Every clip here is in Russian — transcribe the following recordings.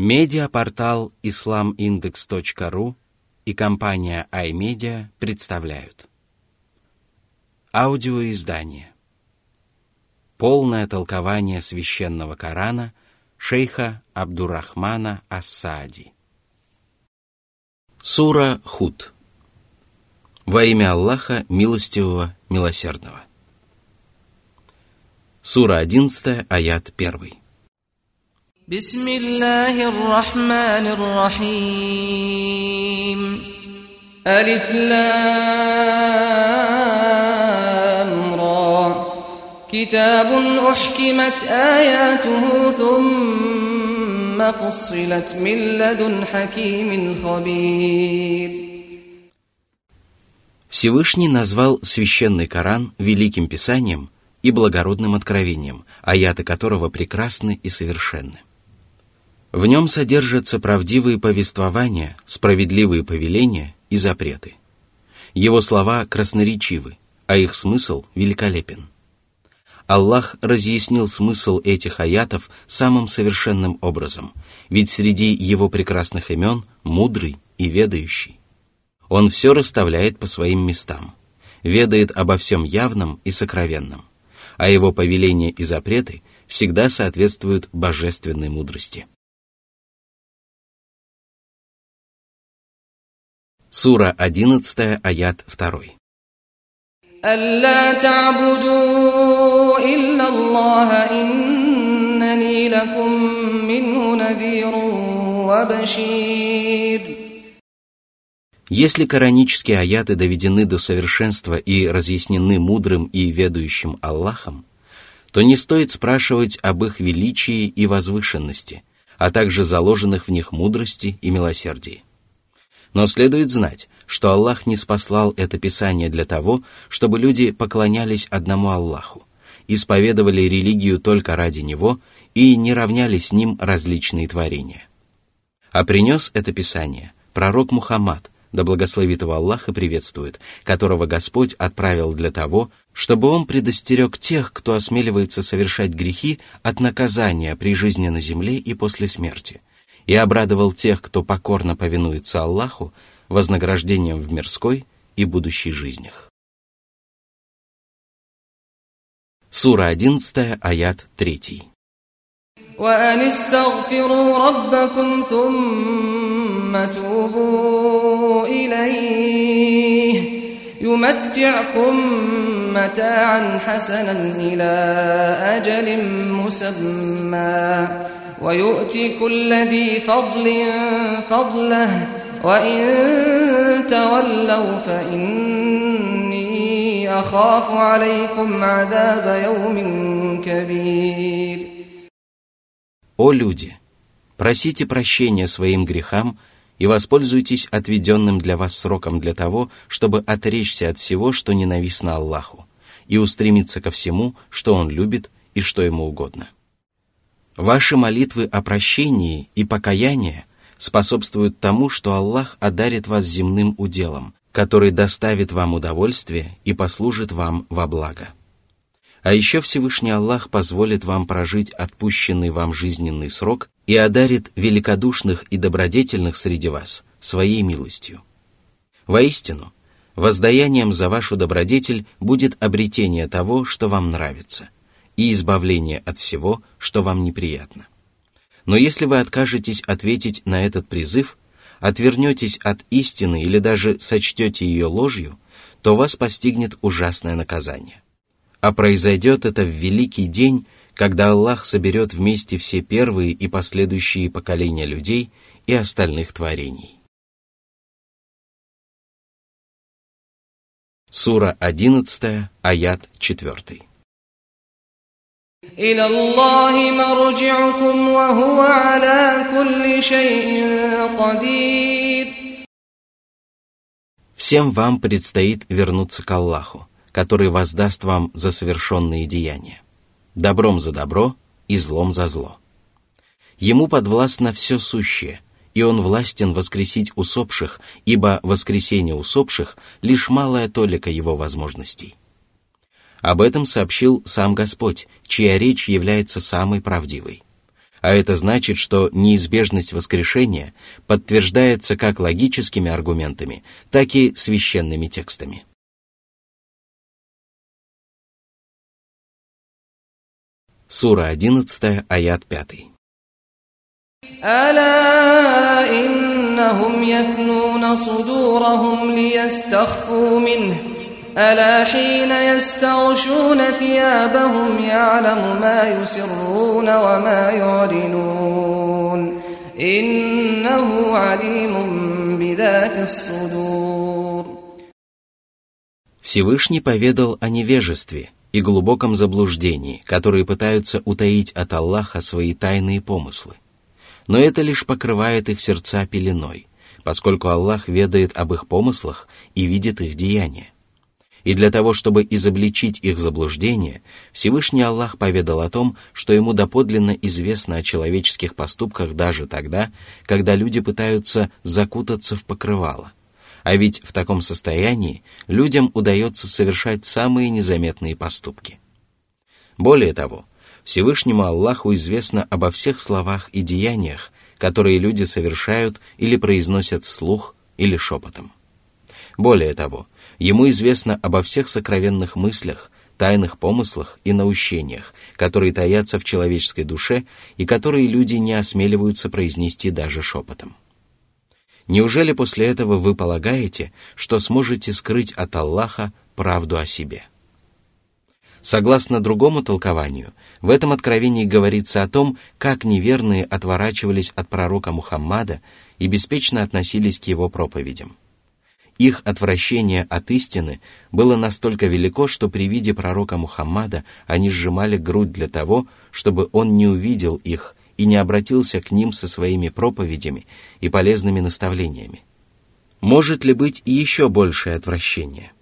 Медиапортал islamindex.ru и компания iMedia представляют. Аудиоиздание. Полное толкование священного Корана шейха Абдурахмана Ассади. Сура Худ. Во имя Аллаха Милостивого, Милосердного. Сура 11, аят 1 بسم الله الرحمن الرحيم ألف لام را كتاب أحكمت آياته ثم فصلت من لدن حكيم خبير Всевышний назвал священный Коран великим писанием и благородным откровением, аяты которого прекрасны и совершенны. В нем содержатся правдивые повествования, справедливые повеления и запреты. Его слова красноречивы, а их смысл великолепен. Аллах разъяснил смысл этих аятов самым совершенным образом, ведь среди его прекрасных имен мудрый и ведающий. Он все расставляет по своим местам, ведает обо всем явном и сокровенном, а его повеления и запреты всегда соответствуют божественной мудрости. Сура 11, аят 2. ألا تعبدوا إلا الله إنني لكم منه نذير وبشير Если коранические аяты доведены до совершенства и разъяснены мудрым и ведающим Аллахом, то не стоит спрашивать об их величии и возвышенности, а также заложенных в них мудрости и милосердии. Но следует знать, что Аллах не спаслал это Писание для того, чтобы люди поклонялись одному Аллаху, исповедовали религию только ради Него и не равняли с Ним различные творения. А принес это Писание пророк Мухаммад, да благословит его Аллах и приветствует, которого Господь отправил для того, чтобы он предостерег тех, кто осмеливается совершать грехи от наказания при жизни на земле и после смерти – и обрадовал тех, кто покорно повинуется Аллаху, вознаграждением в мирской и будущей жизнях. Сура 11, аят 3. وأن استغفروا ربكم ثم توبوا إليه يمتعكم متاعا حسنا إلى أجل مسمى ويؤتي كل ذي فضل فضله وإن تولوا فإني أخاف عليكم عذاب يوم كبير О люди! Просите прощения своим грехам и воспользуйтесь отведенным для вас сроком для того, чтобы отречься от всего, что ненавистно Аллаху, и устремиться ко всему, что Он любит и что Ему угодно. Ваши молитвы о прощении и покаянии способствуют тому, что Аллах одарит вас земным уделом, который доставит вам удовольствие и послужит вам во благо. А еще Всевышний Аллах позволит вам прожить отпущенный вам жизненный срок и одарит великодушных и добродетельных среди вас своей милостью. Воистину, воздаянием за вашу добродетель будет обретение того, что вам нравится – и избавление от всего, что вам неприятно. Но если вы откажетесь ответить на этот призыв, отвернетесь от истины или даже сочтете ее ложью, то вас постигнет ужасное наказание. А произойдет это в великий день, когда Аллах соберет вместе все первые и последующие поколения людей и остальных творений. Сура 11, аят 4. إلى الله مرجعكم وهو على كل شيء قدير Всем вам предстоит вернуться к Аллаху, который воздаст вам за совершенные деяния. Добром за добро и злом за зло. Ему подвластно все сущее, и он властен воскресить усопших, ибо воскресение усопших — лишь малая толика его возможностей. Об этом сообщил сам Господь, чья речь является самой правдивой. А это значит, что неизбежность воскрешения подтверждается как логическими аргументами, так и священными текстами. Сура 11, аят 5. ألا إنهم يثنون صدورهم ليستخفوا منه ألا حين يستغشون ثيابهم يعلم ما يسرون وما يعلنون إنه عليم بذات الصدور Всевышний поведал о невежестве и глубоком заблуждении, которые пытаются утаить от Аллаха свои тайные помыслы. Но это лишь покрывает их сердца пеленой, поскольку Аллах ведает об их помыслах и видит их деяния. И для того, чтобы изобличить их заблуждение, Всевышний Аллах поведал о том, что ему доподлинно известно о человеческих поступках даже тогда, когда люди пытаются закутаться в покрывало. А ведь в таком состоянии людям удается совершать самые незаметные поступки. Более того, Всевышнему Аллаху известно обо всех словах и деяниях, которые люди совершают или произносят вслух или шепотом. Более того, ему известно обо всех сокровенных мыслях, тайных помыслах и наущениях, которые таятся в человеческой душе и которые люди не осмеливаются произнести даже шепотом. Неужели после этого вы полагаете, что сможете скрыть от Аллаха правду о себе? Согласно другому толкованию, в этом откровении говорится о том, как неверные отворачивались от пророка Мухаммада и беспечно относились к его проповедям. Их отвращение от истины было настолько велико, что при виде пророка Мухаммада они сжимали грудь для того, чтобы он не увидел их и не обратился к ним со своими проповедями и полезными наставлениями. Может ли быть еще большее отвращение?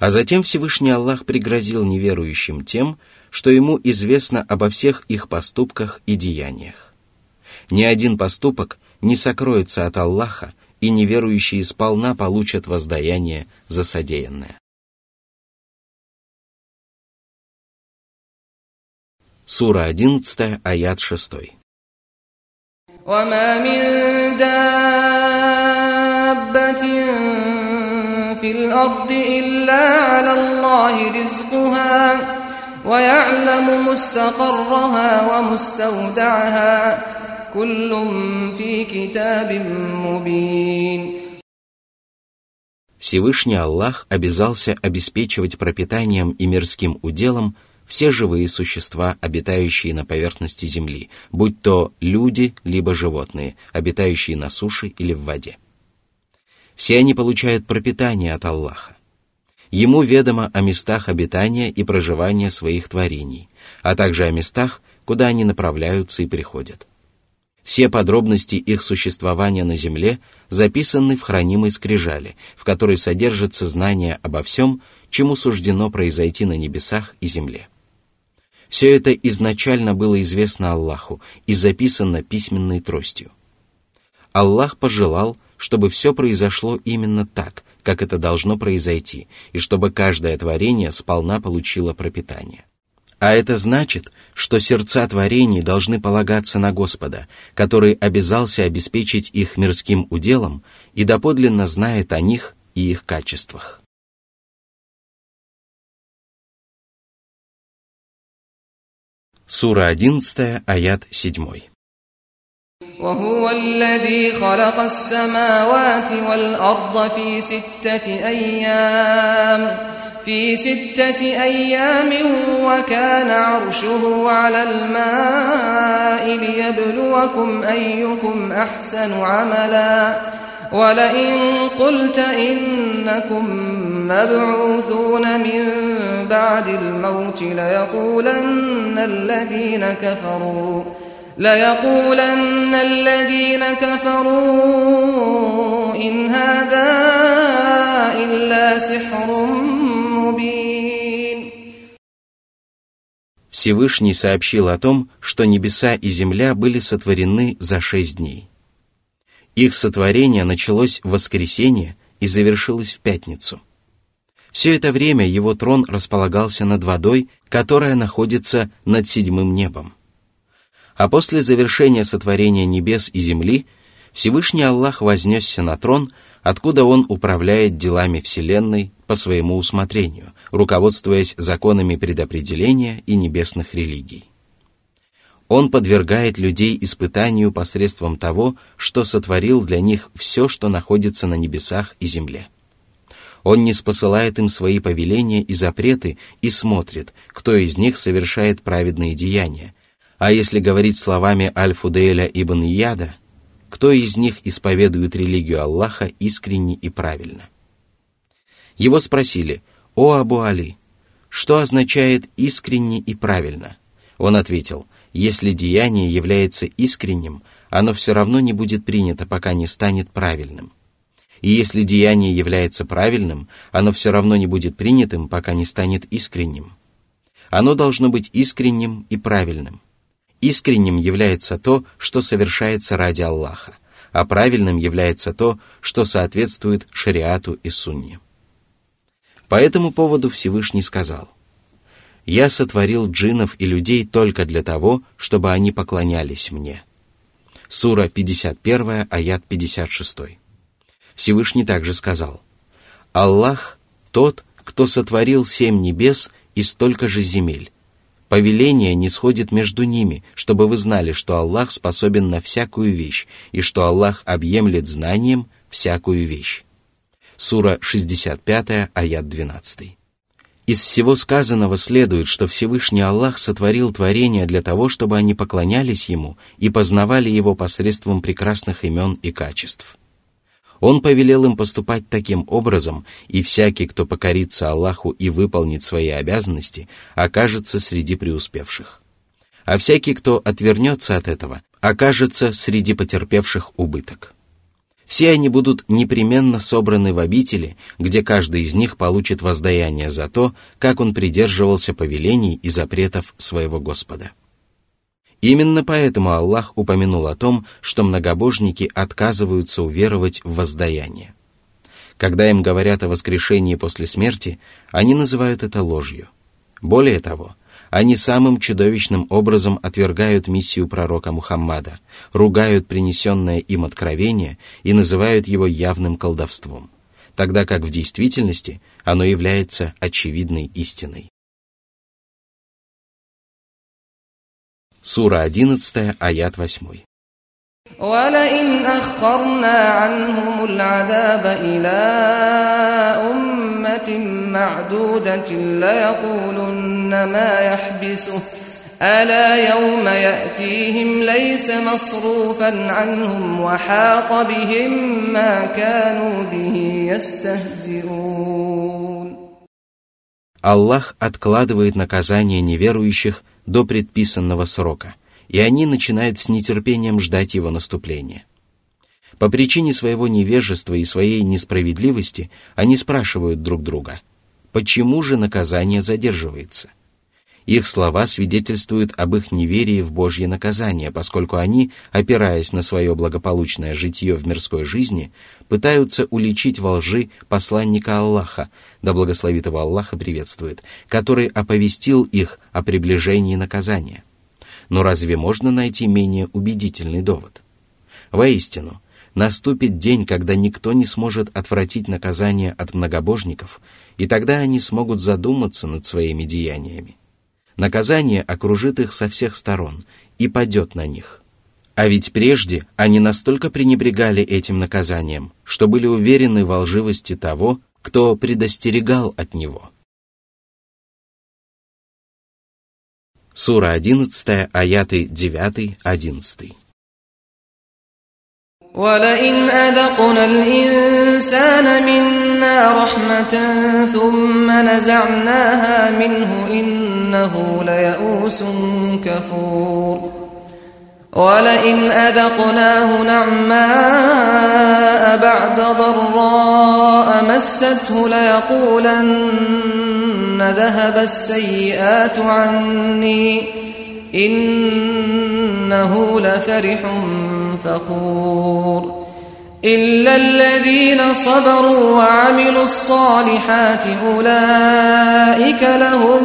А затем Всевышний Аллах пригрозил неверующим тем, что ему известно обо всех их поступках и деяниях. Ни один поступок не сокроется от Аллаха, и неверующие сполна получат воздаяние за содеянное. Сура 11, аят 6. وما من دابة في الأرض إلا على الله رزقها ويعلم مستقرها ومستودعها كل في كتاب مبين Всевышний Аллах обязался обеспечивать пропитанием и мирским уделом все живые существа, обитающие на поверхности Земли, будь то люди, либо животные, обитающие на суше или в воде. Все они получают пропитание от Аллаха. Ему ведомо о местах обитания и проживания своих творений, а также о местах, куда они направляются и приходят. Все подробности их существования на земле записаны в хранимой скрижали, в которой содержится знание обо всем, чему суждено произойти на небесах и земле. Все это изначально было известно Аллаху и записано письменной тростью. Аллах пожелал, чтобы все произошло именно так, как это должно произойти, и чтобы каждое творение сполна получило пропитание. А это значит, что сердца творений должны полагаться на Господа, который обязался обеспечить их мирским уделом и доподлинно знает о них и их качествах. Сура 11, аят 7. وهو الذي خلق السماوات والأرض في ستة أيام في ستة أيام وكان عرشه على الماء ليبلوكم أيكم أحسن عملا. ولئن قلت إنكم مبعوثون من بعد الموت ليقولن الذين كفروا ليقولن الذين كفروا إن هذا إلا سحر Всевышний сообщил о том, что небеса и земля были сотворены за шесть дней. Их сотворение началось в воскресенье и завершилось в пятницу. Все это время его трон располагался над водой, которая находится над седьмым небом. А после завершения сотворения небес и земли Всевышний Аллах вознесся на трон, откуда Он управляет делами Вселенной по своему усмотрению, руководствуясь законами предопределения и небесных религий. Он подвергает людей испытанию посредством того, что сотворил для них все, что находится на небесах и земле. Он не спосылает им свои повеления и запреты и смотрит, кто из них совершает праведные деяния. А если говорить словами Аль-Фудейля ибн Ияда, кто из них исповедует религию Аллаха искренне и правильно. Его спросили, «О Абу Али, что означает искренне и правильно?» Он ответил, «Если деяние является искренним, оно все равно не будет принято, пока не станет правильным. И если деяние является правильным, оно все равно не будет принятым, пока не станет искренним. Оно должно быть искренним и правильным. Искренним является то, что совершается ради Аллаха, а правильным является то, что соответствует шариату и сунне. По этому поводу Всевышний сказал, «Я сотворил джинов и людей только для того, чтобы они поклонялись мне». Сура 51, аят 56. Всевышний также сказал, «Аллах – тот, кто сотворил семь небес и столько же земель. Повеление не сходит между ними, чтобы вы знали, что Аллах способен на всякую вещь, и что Аллах объемлет знанием всякую вещь». Сура 65, аят 12. Из всего сказанного следует, что Всевышний Аллах сотворил творения для того, чтобы они поклонялись Ему и познавали Его посредством прекрасных имен и качеств – он повелел им поступать таким образом, и всякий, кто покорится Аллаху и выполнит свои обязанности, окажется среди преуспевших. А всякий, кто отвернется от этого, окажется среди потерпевших убыток. Все они будут непременно собраны в обители, где каждый из них получит воздаяние за то, как он придерживался повелений и запретов своего Господа. Именно поэтому Аллах упомянул о том, что многобожники отказываются уверовать в воздаяние. Когда им говорят о воскрешении после смерти, они называют это ложью. Более того, они самым чудовищным образом отвергают миссию пророка Мухаммада, ругают принесенное им откровение и называют его явным колдовством, тогда как в действительности оно является очевидной истиной. Сура 11, аят 8. ولئن أخرنا عنهم العذاب إلى أمة معدودة ليقولن ما يحبسه ألا يوم يأتيهم ليس مصروفا عنهم وحاق بهم ما كانوا به يستهزئون Аллах откладывает наказание неверующих – до предписанного срока, и они начинают с нетерпением ждать его наступления. По причине своего невежества и своей несправедливости они спрашивают друг друга, почему же наказание задерживается? Их слова свидетельствуют об их неверии в Божье наказание, поскольку они, опираясь на свое благополучное житие в мирской жизни, пытаются уличить во лжи посланника Аллаха, да благословит его Аллаха приветствует, который оповестил их о приближении наказания. Но разве можно найти менее убедительный довод? Воистину, наступит день, когда никто не сможет отвратить наказание от многобожников, и тогда они смогут задуматься над своими деяниями. Наказание окружит их со всех сторон и падет на них. А ведь прежде они настолько пренебрегали этим наказанием, что были уверены во лживости того, кто предостерегал от него. Сура 11, аяты 9-11. ولئن أذقنا الإنسان منا رحمة ثم نزعناها منه إنه ليئوس كفور ولئن أذقناه نعماء بعد ضراء مسته ليقولن ذهب السيئات عني إنه لفرح فخور إلا الذين صبروا وعملوا الصالحات أولئك لهم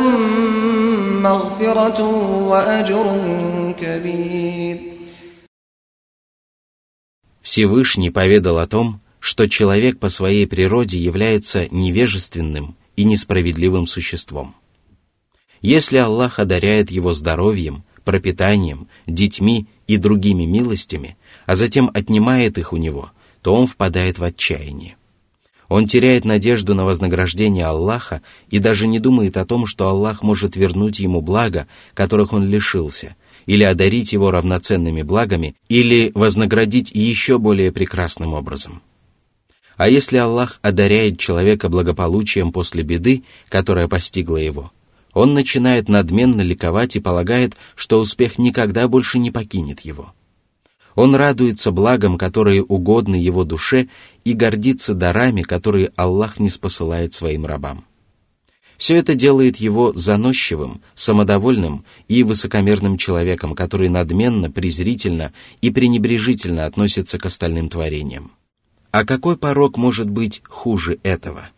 مغفرة وأجر كبير Всевышний поведал о том, что человек по своей природе является невежественным и несправедливым существом. Если Аллах одаряет его здоровьем, пропитанием, детьми и другими милостями, а затем отнимает их у него, то он впадает в отчаяние. Он теряет надежду на вознаграждение Аллаха и даже не думает о том, что Аллах может вернуть ему блага, которых он лишился, или одарить его равноценными благами, или вознаградить еще более прекрасным образом. А если Аллах одаряет человека благополучием после беды, которая постигла его, он начинает надменно ликовать и полагает, что успех никогда больше не покинет его. Он радуется благам, которые угодны его душе, и гордится дарами, которые Аллах не спосылает своим рабам. Все это делает его заносчивым, самодовольным и высокомерным человеком, который надменно, презрительно и пренебрежительно относится к остальным творениям. А какой порог может быть хуже этого?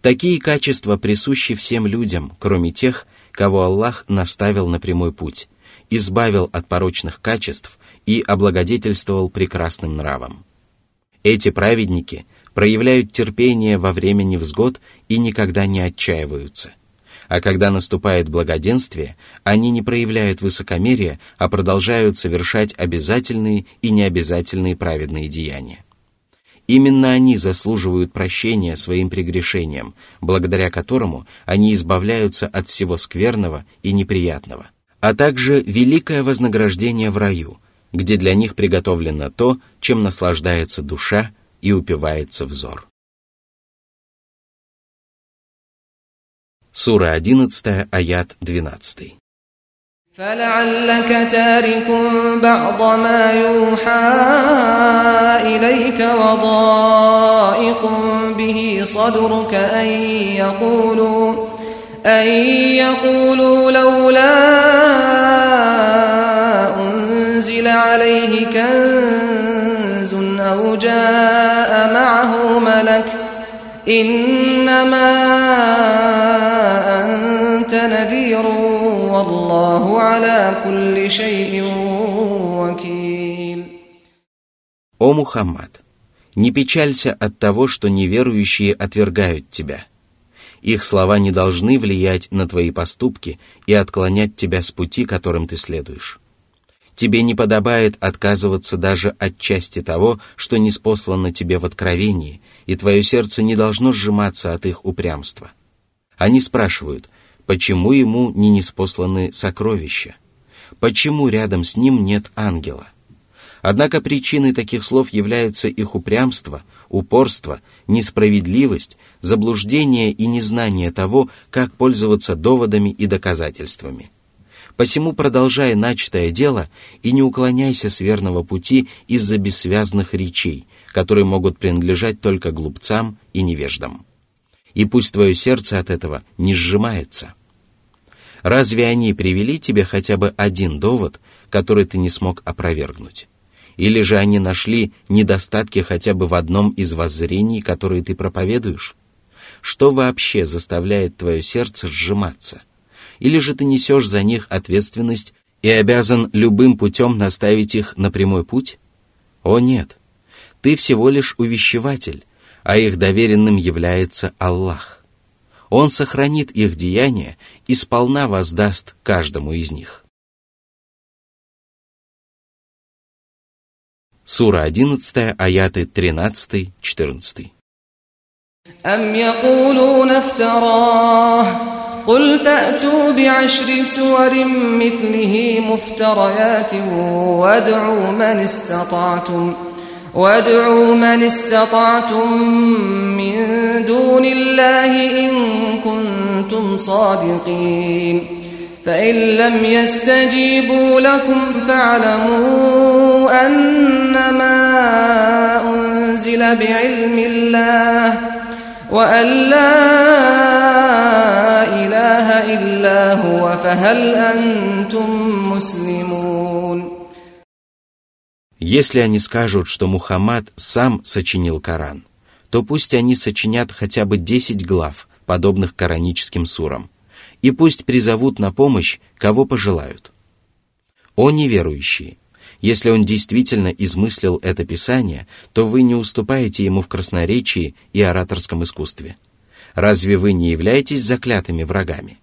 Такие качества присущи всем людям, кроме тех, кого Аллах наставил на прямой путь, избавил от порочных качеств и облагодетельствовал прекрасным нравом. Эти праведники – проявляют терпение во время невзгод и никогда не отчаиваются. А когда наступает благоденствие, они не проявляют высокомерия, а продолжают совершать обязательные и необязательные праведные деяния. Именно они заслуживают прощения своим прегрешениям, благодаря которому они избавляются от всего скверного и неприятного, а также великое вознаграждение в раю, где для них приготовлено то, чем наслаждается душа и упивается взор. Сура 11, аят 12. فلعلك تارك بعض ما يوحى إليك وضائق به صدرك أن يقولوا أن يقولوا لولا أنزل عليه كنز أو جاء معه ملك إنما كل شيء وكيل О Мухаммад, не печалься от того, что неверующие отвергают тебя. Их слова не должны влиять на твои поступки и отклонять тебя с пути, которым ты следуешь. Тебе не подобает отказываться даже от части того, что не спослано тебе в откровении, и твое сердце не должно сжиматься от их упрямства. Они спрашивают, почему ему не неспосланы сокровища? Почему рядом с ним нет ангела? Однако причиной таких слов является их упрямство, упорство, несправедливость, заблуждение и незнание того, как пользоваться доводами и доказательствами – Посему продолжай начатое дело и не уклоняйся с верного пути из-за бессвязных речей, которые могут принадлежать только глупцам и невеждам. И пусть твое сердце от этого не сжимается. Разве они привели тебе хотя бы один довод, который ты не смог опровергнуть? Или же они нашли недостатки хотя бы в одном из воззрений, которые ты проповедуешь? Что вообще заставляет твое сердце сжиматься? или же ты несешь за них ответственность и обязан любым путем наставить их на прямой путь? О нет, ты всего лишь увещеватель, а их доверенным является Аллах. Он сохранит их деяния и сполна воздаст каждому из них. Сура 11, аяты 13-14. أم يقولون افتراه قل فأتوا بعشر سور مثله مفتريات وادعوا من استطعتم وادعوا من استطعتم من دون الله إن كنتم صادقين. فإن لم يستجيبوا لكم فاعلموا أنما أنزل بعلم الله وأن لا Если они скажут, что Мухаммад сам сочинил Коран, то пусть они сочинят хотя бы 10 глав, подобных кораническим сурам, и пусть призовут на помощь, кого пожелают. О неверующие! Если он действительно измыслил это писание, то вы не уступаете ему в красноречии и ораторском искусстве. Разве вы не являетесь заклятыми врагами?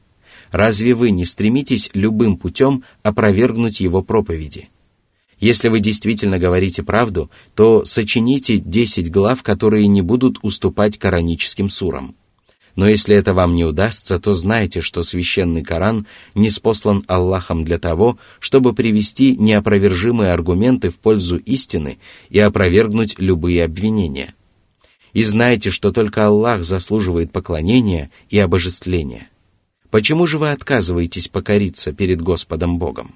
Разве вы не стремитесь любым путем опровергнуть его проповеди? Если вы действительно говорите правду, то сочините 10 глав, которые не будут уступать кораническим сурам – но если это вам не удастся, то знайте, что священный Коран не спослан Аллахом для того, чтобы привести неопровержимые аргументы в пользу истины и опровергнуть любые обвинения. И знайте, что только Аллах заслуживает поклонения и обожествления. Почему же вы отказываетесь покориться перед Господом Богом?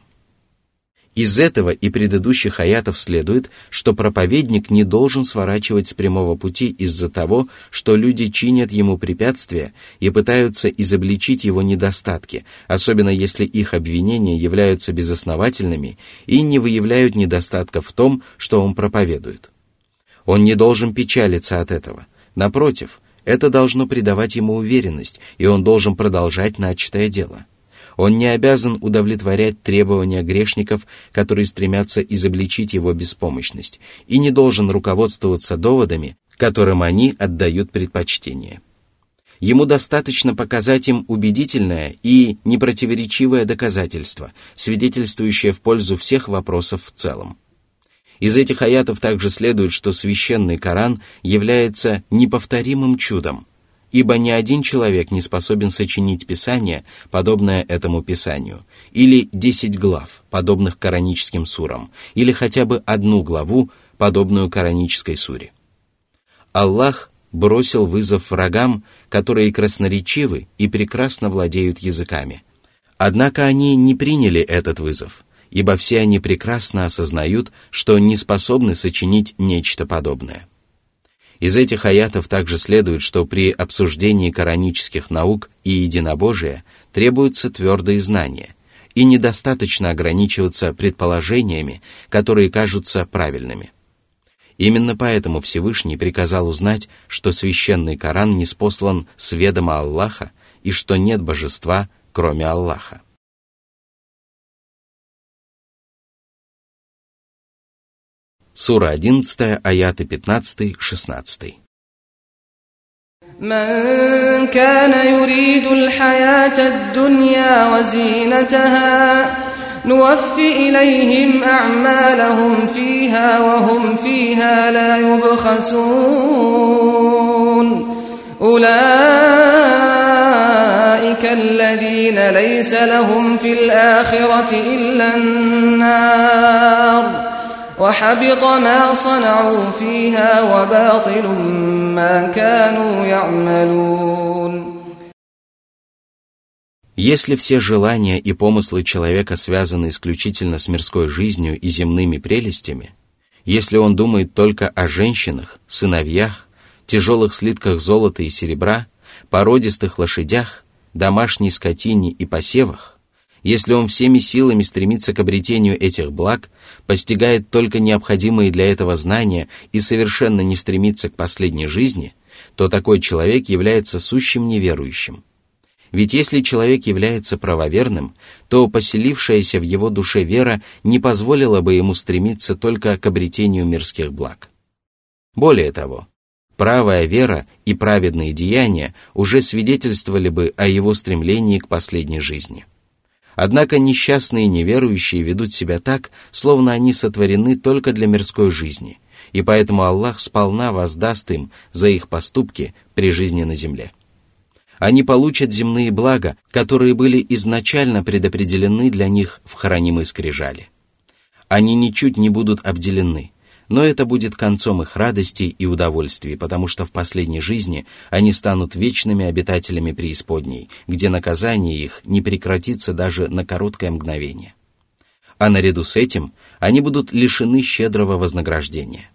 Из этого и предыдущих аятов следует, что проповедник не должен сворачивать с прямого пути из-за того, что люди чинят ему препятствия и пытаются изобличить его недостатки, особенно если их обвинения являются безосновательными и не выявляют недостатков в том, что он проповедует. Он не должен печалиться от этого. Напротив, это должно придавать ему уверенность, и он должен продолжать начатое дело – он не обязан удовлетворять требования грешников, которые стремятся изобличить его беспомощность, и не должен руководствоваться доводами, которым они отдают предпочтение. Ему достаточно показать им убедительное и непротиворечивое доказательство, свидетельствующее в пользу всех вопросов в целом. Из этих аятов также следует, что священный Коран является неповторимым чудом, ибо ни один человек не способен сочинить писание, подобное этому писанию, или десять глав, подобных кораническим сурам, или хотя бы одну главу, подобную коранической суре. Аллах бросил вызов врагам, которые красноречивы и прекрасно владеют языками. Однако они не приняли этот вызов, ибо все они прекрасно осознают, что не способны сочинить нечто подобное. Из этих аятов также следует, что при обсуждении коранических наук и единобожия требуются твердые знания, и недостаточно ограничиваться предположениями, которые кажутся правильными. Именно поэтому Всевышний приказал узнать, что священный Коран не спослан с ведома Аллаха и что нет божества, кроме Аллаха. Сура 11, аяты 15-16. من كان يريد الحياة الدنيا وزينتها نوف إليهم أعمالهم فيها وهم فيها لا يبخسون أولئك الذين ليس لهم في الآخرة إلا النار وحبط ما صنعوا فيها وباطل ما كانوا يعملون Если все желания и помыслы человека связаны исключительно с мирской жизнью и земными прелестями, если он думает только о женщинах, сыновьях, тяжелых слитках золота и серебра, породистых лошадях, домашней скотине и посевах, если он всеми силами стремится к обретению этих благ, постигает только необходимые для этого знания и совершенно не стремится к последней жизни, то такой человек является сущим неверующим. Ведь если человек является правоверным, то поселившаяся в его душе вера не позволила бы ему стремиться только к обретению мирских благ. Более того, правая вера и праведные деяния уже свидетельствовали бы о его стремлении к последней жизни. Однако несчастные неверующие ведут себя так, словно они сотворены только для мирской жизни, и поэтому Аллах сполна воздаст им за их поступки при жизни на земле. Они получат земные блага, которые были изначально предопределены для них в хранимой скрижали. Они ничуть не будут обделены – но это будет концом их радости и удовольствий, потому что в последней жизни они станут вечными обитателями преисподней, где наказание их не прекратится даже на короткое мгновение. А наряду с этим они будут лишены щедрого вознаграждения.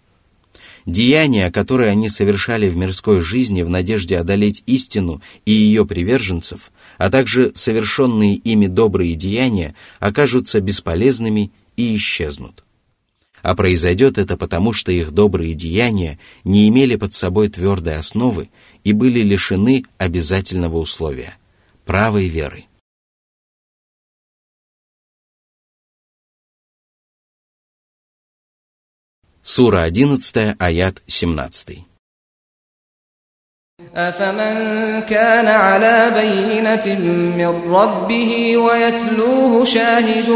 Деяния, которые они совершали в мирской жизни в надежде одолеть истину и ее приверженцев, а также совершенные ими добрые деяния, окажутся бесполезными и исчезнут а произойдет это потому, что их добрые деяния не имели под собой твердой основы и были лишены обязательного условия – правой веры. Сура 11, аят 17. أفمن كان على بينة من ربه ويتلوه شاهد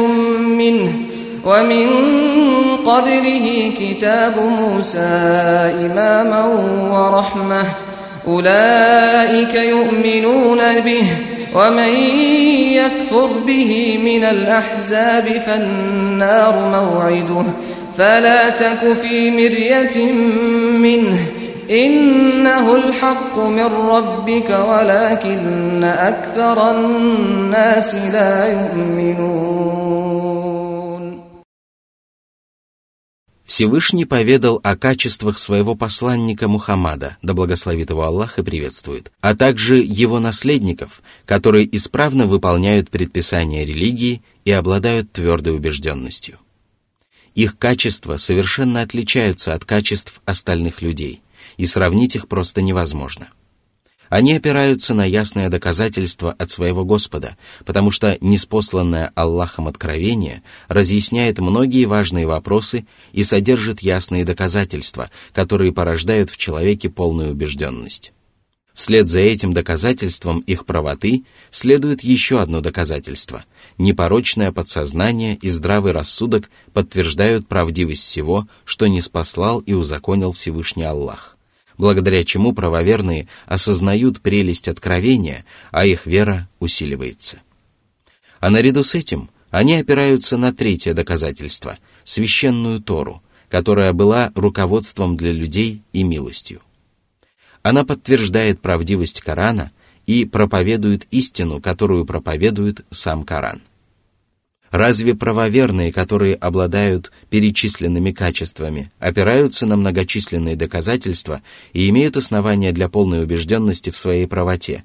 منه ومن قبله كتاب موسى إماما ورحمة. أولئك يؤمنون به ومن يكفر به من الأحزاب فالنار موعده. فلا تك في مرية منه. إنه الحق من ربك ولكن أكثر الناس لا يؤمنون. Всевышний поведал о качествах своего посланника Мухаммада, да благословит его Аллах и приветствует, а также его наследников, которые исправно выполняют предписания религии и обладают твердой убежденностью. Их качества совершенно отличаются от качеств остальных людей, и сравнить их просто невозможно. Они опираются на ясное доказательство от своего Господа, потому что неспосланное Аллахом откровение разъясняет многие важные вопросы и содержит ясные доказательства, которые порождают в человеке полную убежденность. Вслед за этим доказательством их правоты следует еще одно доказательство. Непорочное подсознание и здравый рассудок подтверждают правдивость всего, что не спаслал и узаконил Всевышний Аллах благодаря чему правоверные осознают прелесть откровения, а их вера усиливается. А наряду с этим они опираются на третье доказательство – священную Тору, которая была руководством для людей и милостью. Она подтверждает правдивость Корана и проповедует истину, которую проповедует сам Коран – Разве правоверные, которые обладают перечисленными качествами, опираются на многочисленные доказательства и имеют основания для полной убежденности в своей правоте,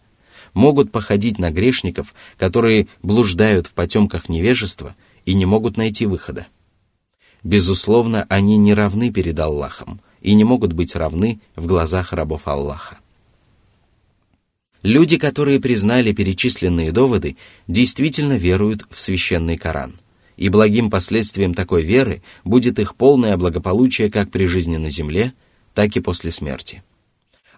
могут походить на грешников, которые блуждают в потемках невежества и не могут найти выхода? Безусловно, они не равны перед Аллахом и не могут быть равны в глазах рабов Аллаха. Люди, которые признали перечисленные доводы, действительно веруют в священный Коран. И благим последствием такой веры будет их полное благополучие как при жизни на земле, так и после смерти.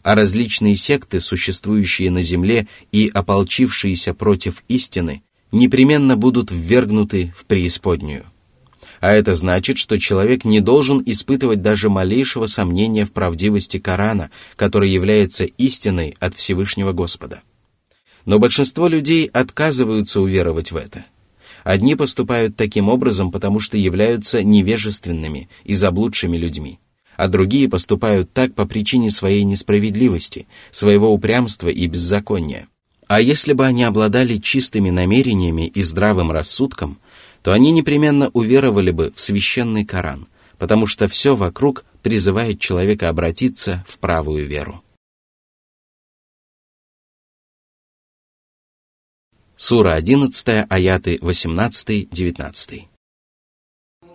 А различные секты, существующие на земле и ополчившиеся против истины, непременно будут ввергнуты в преисподнюю а это значит, что человек не должен испытывать даже малейшего сомнения в правдивости Корана, который является истиной от Всевышнего Господа. Но большинство людей отказываются уверовать в это. Одни поступают таким образом, потому что являются невежественными и заблудшими людьми, а другие поступают так по причине своей несправедливости, своего упрямства и беззакония. А если бы они обладали чистыми намерениями и здравым рассудком, то они непременно уверовали бы в священный Коран, потому что все вокруг призывает человека обратиться в правую веру. Сура 11, аяты 18-19.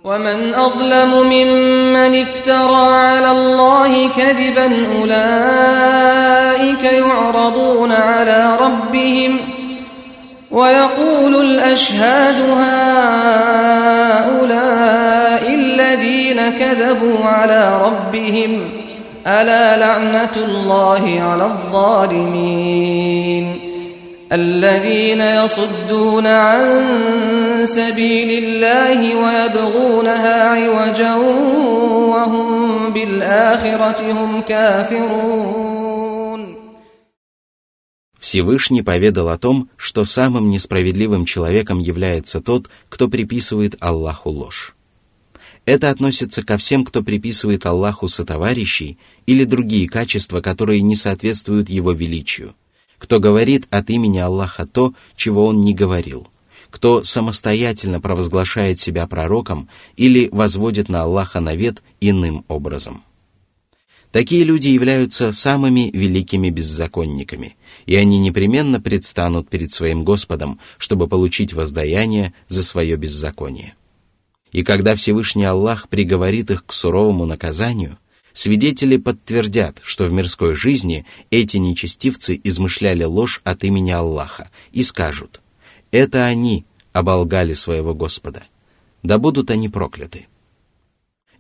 ومن أظلم ممن افترى على الله كذبا أولئك يعرضون على ربهم ويقول الأشهاد هؤلاء الذين كذبوا على ربهم ألا لعنة الله على الظالمين الذين يصدون عن سبيل الله ويبغونها عوجا وهم بالآخرة هم كافرون Всевышний поведал о том, что самым несправедливым человеком является тот, кто приписывает Аллаху ложь. Это относится ко всем, кто приписывает Аллаху сотоварищей или другие качества, которые не соответствуют Его величию, кто говорит от имени Аллаха то, чего Он не говорил, кто самостоятельно провозглашает себя пророком или возводит на Аллаха навет иным образом – Такие люди являются самыми великими беззаконниками, и они непременно предстанут перед своим Господом, чтобы получить воздаяние за свое беззаконие. И когда Всевышний Аллах приговорит их к суровому наказанию, свидетели подтвердят, что в мирской жизни эти нечестивцы измышляли ложь от имени Аллаха и скажут, «Это они оболгали своего Господа, да будут они прокляты».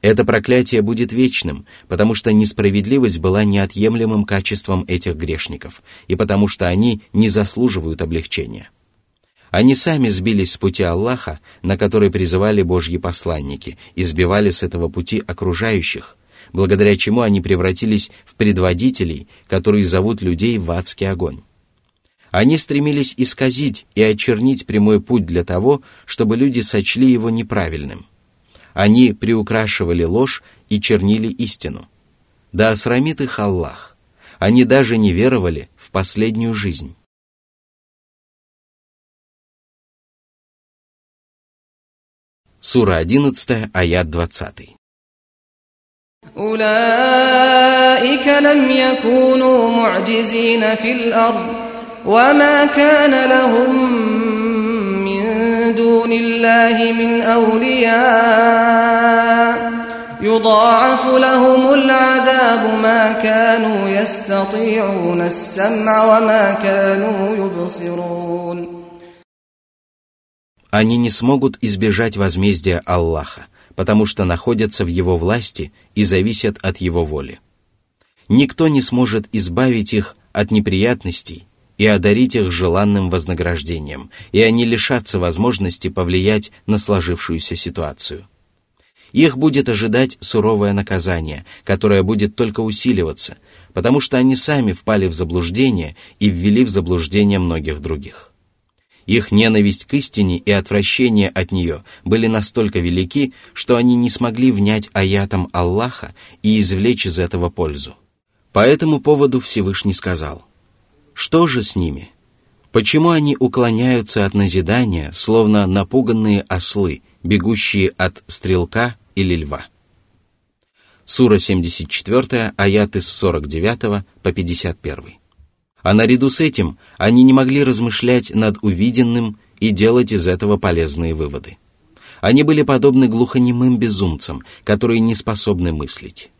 Это проклятие будет вечным, потому что несправедливость была неотъемлемым качеством этих грешников, и потому что они не заслуживают облегчения. Они сами сбились с пути Аллаха, на который призывали Божьи посланники, и сбивали с этого пути окружающих, благодаря чему они превратились в предводителей, которые зовут людей в адский огонь. Они стремились исказить и очернить прямой путь для того, чтобы люди сочли его неправильным. Они приукрашивали ложь и чернили истину. Да осрамит их Аллах. Они даже не веровали в последнюю жизнь. Сура 11, аят 20. أولئك لم يكونوا معجزين في الأرض وما كان لهم من دون الله من أولياء يضاعف لهم العذاب ما كانوا يستطيعون السمع وما كانوا يبصرون Они не смогут избежать возмездия Аллаха, потому что находятся в Его власти и зависят от Его воли. Никто не сможет избавить их от неприятностей и одарить их желанным вознаграждением, и они лишатся возможности повлиять на сложившуюся ситуацию. Их будет ожидать суровое наказание, которое будет только усиливаться, потому что они сами впали в заблуждение и ввели в заблуждение многих других. Их ненависть к истине и отвращение от нее были настолько велики, что они не смогли внять аятам Аллаха и извлечь из этого пользу. По этому поводу Всевышний сказал, «Что же с ними? Почему они уклоняются от назидания, словно напуганные ослы, бегущие от стрелка или льва?» Сура 74, аяты с 49 по 51. А наряду с этим они не могли размышлять над увиденным и делать из этого полезные выводы. Они были подобны глухонемым безумцам, которые не способны мыслить.